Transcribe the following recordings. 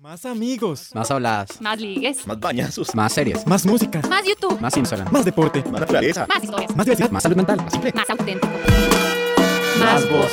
Más amigos. Más habladas. Más ligues. Más bañazos. Más series. Más música. Más YouTube. Más Instagram. Más deporte. Más naturaleza. Más historias. Más diversidad. Más salud mental. Más simple. Más auténtico. Más voz.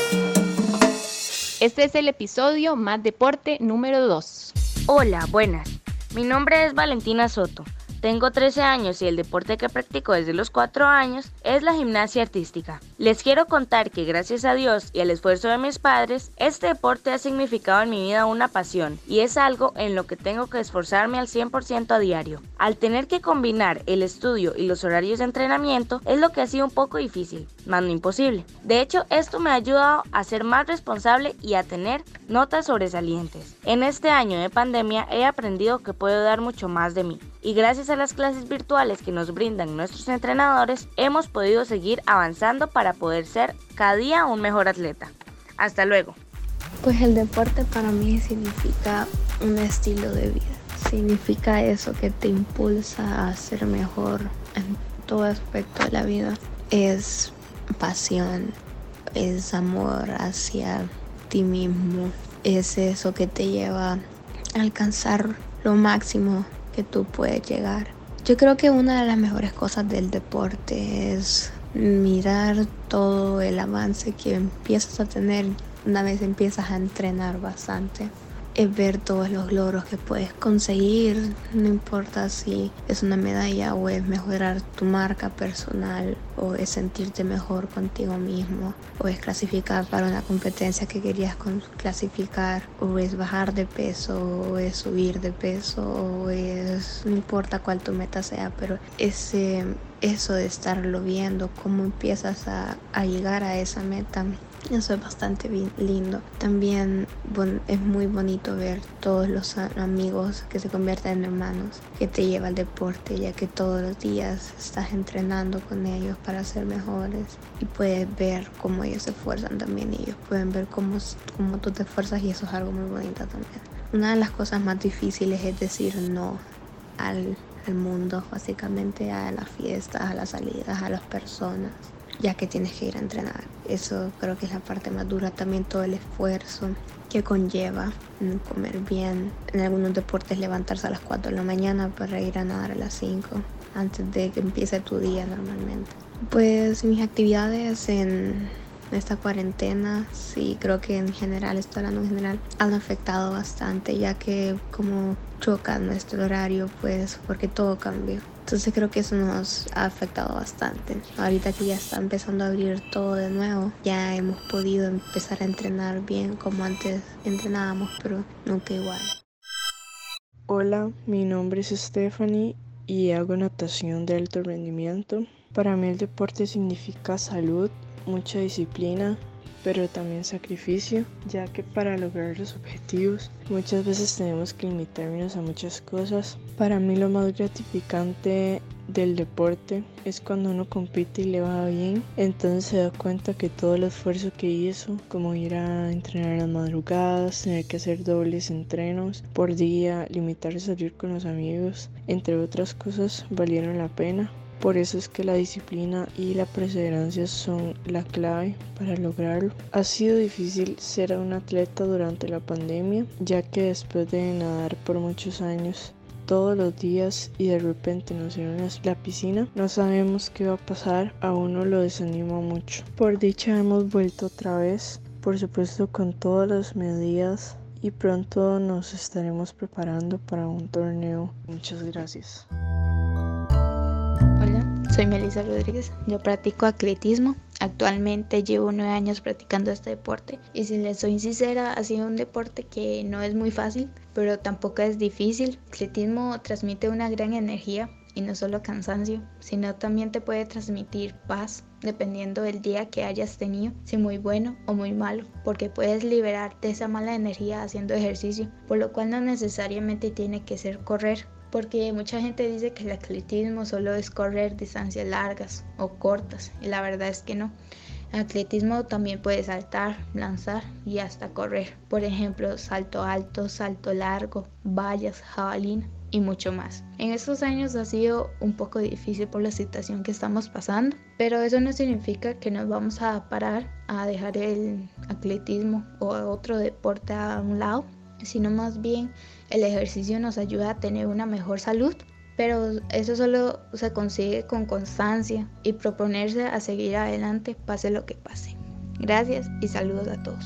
Este es el episodio Más Deporte número 2. Hola, buenas. Mi nombre es Valentina Soto. Tengo 13 años y el deporte que practico desde los 4 años es la gimnasia artística. Les quiero contar que gracias a Dios y al esfuerzo de mis padres, este deporte ha significado en mi vida una pasión y es algo en lo que tengo que esforzarme al 100% a diario. Al tener que combinar el estudio y los horarios de entrenamiento es lo que ha sido un poco difícil, más no imposible. De hecho, esto me ha ayudado a ser más responsable y a tener notas sobresalientes. En este año de pandemia he aprendido que puedo dar mucho más de mí y gracias a las clases virtuales que nos brindan nuestros entrenadores hemos podido seguir avanzando para poder ser cada día un mejor atleta. Hasta luego. Pues el deporte para mí significa un estilo de vida. Significa eso que te impulsa a ser mejor en todo aspecto de la vida. Es pasión, es amor hacia ti mismo. Es eso que te lleva a alcanzar lo máximo que tú puedes llegar. Yo creo que una de las mejores cosas del deporte es mirar todo el avance que empiezas a tener una vez empiezas a entrenar bastante. Es ver todos los logros que puedes conseguir, no importa si es una medalla o es mejorar tu marca personal o es sentirte mejor contigo mismo o es clasificar para una competencia que querías clasificar o es bajar de peso o es subir de peso o es no importa cuál tu meta sea, pero ese eso de estarlo viendo, cómo empiezas a, a llegar a esa meta, eso es bastante lindo. También es muy bonito ver todos los amigos que se convierten en hermanos que te lleva al deporte, ya que todos los días estás entrenando con ellos para ser mejores y puedes ver cómo ellos se esfuerzan también ellos pueden ver cómo, cómo tú te esfuerzas y eso es algo muy bonito también. Una de las cosas más difíciles es decir no al al mundo, básicamente a las fiestas, a las salidas, a las personas, ya que tienes que ir a entrenar. Eso creo que es la parte más dura, también todo el esfuerzo que conlleva comer bien. En algunos deportes levantarse a las 4 de la mañana para ir a nadar a las 5 antes de que empiece tu día normalmente. Pues mis actividades en esta cuarentena, sí, creo que en general, esto hablando en general, han afectado bastante, ya que como choca nuestro horario, pues porque todo cambió. Entonces creo que eso nos ha afectado bastante. Ahorita que ya está empezando a abrir todo de nuevo, ya hemos podido empezar a entrenar bien como antes entrenábamos, pero nunca igual. Hola, mi nombre es Stephanie y hago natación de alto rendimiento. Para mí el deporte significa salud, mucha disciplina, pero también sacrificio, ya que para lograr los objetivos muchas veces tenemos que limitarnos a muchas cosas. Para mí lo más gratificante del deporte es cuando uno compite y le va bien, entonces se da cuenta que todo el esfuerzo que hizo, como ir a entrenar a las madrugadas, tener que hacer dobles entrenos por día, limitarse a salir con los amigos, entre otras cosas, valieron la pena. Por eso es que la disciplina y la perseverancia son la clave para lograrlo. Ha sido difícil ser un atleta durante la pandemia, ya que después de nadar por muchos años, todos los días y de repente nos vieron a la piscina, no sabemos qué va a pasar, a uno lo desanima mucho. Por dicha hemos vuelto otra vez, por supuesto con todas las medidas y pronto nos estaremos preparando para un torneo. Muchas gracias. Soy Melissa Rodríguez, yo practico atletismo. Actualmente llevo nueve años practicando este deporte y si les soy sincera, ha sido un deporte que no es muy fácil, pero tampoco es difícil. El atletismo transmite una gran energía y no solo cansancio, sino también te puede transmitir paz dependiendo del día que hayas tenido, si muy bueno o muy malo, porque puedes liberarte esa mala energía haciendo ejercicio, por lo cual no necesariamente tiene que ser correr porque mucha gente dice que el atletismo solo es correr distancias largas o cortas y la verdad es que no. El atletismo también puede saltar, lanzar y hasta correr. Por ejemplo, salto alto, salto largo, vallas, jabalina y mucho más. En estos años ha sido un poco difícil por la situación que estamos pasando, pero eso no significa que nos vamos a parar a dejar el atletismo o otro deporte a un lado sino más bien el ejercicio nos ayuda a tener una mejor salud. Pero eso solo se consigue con constancia y proponerse a seguir adelante pase lo que pase. Gracias y saludos a todos.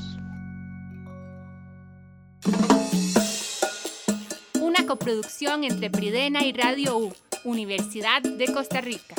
Una coproducción entre Pridena y Radio U, Universidad de Costa Rica.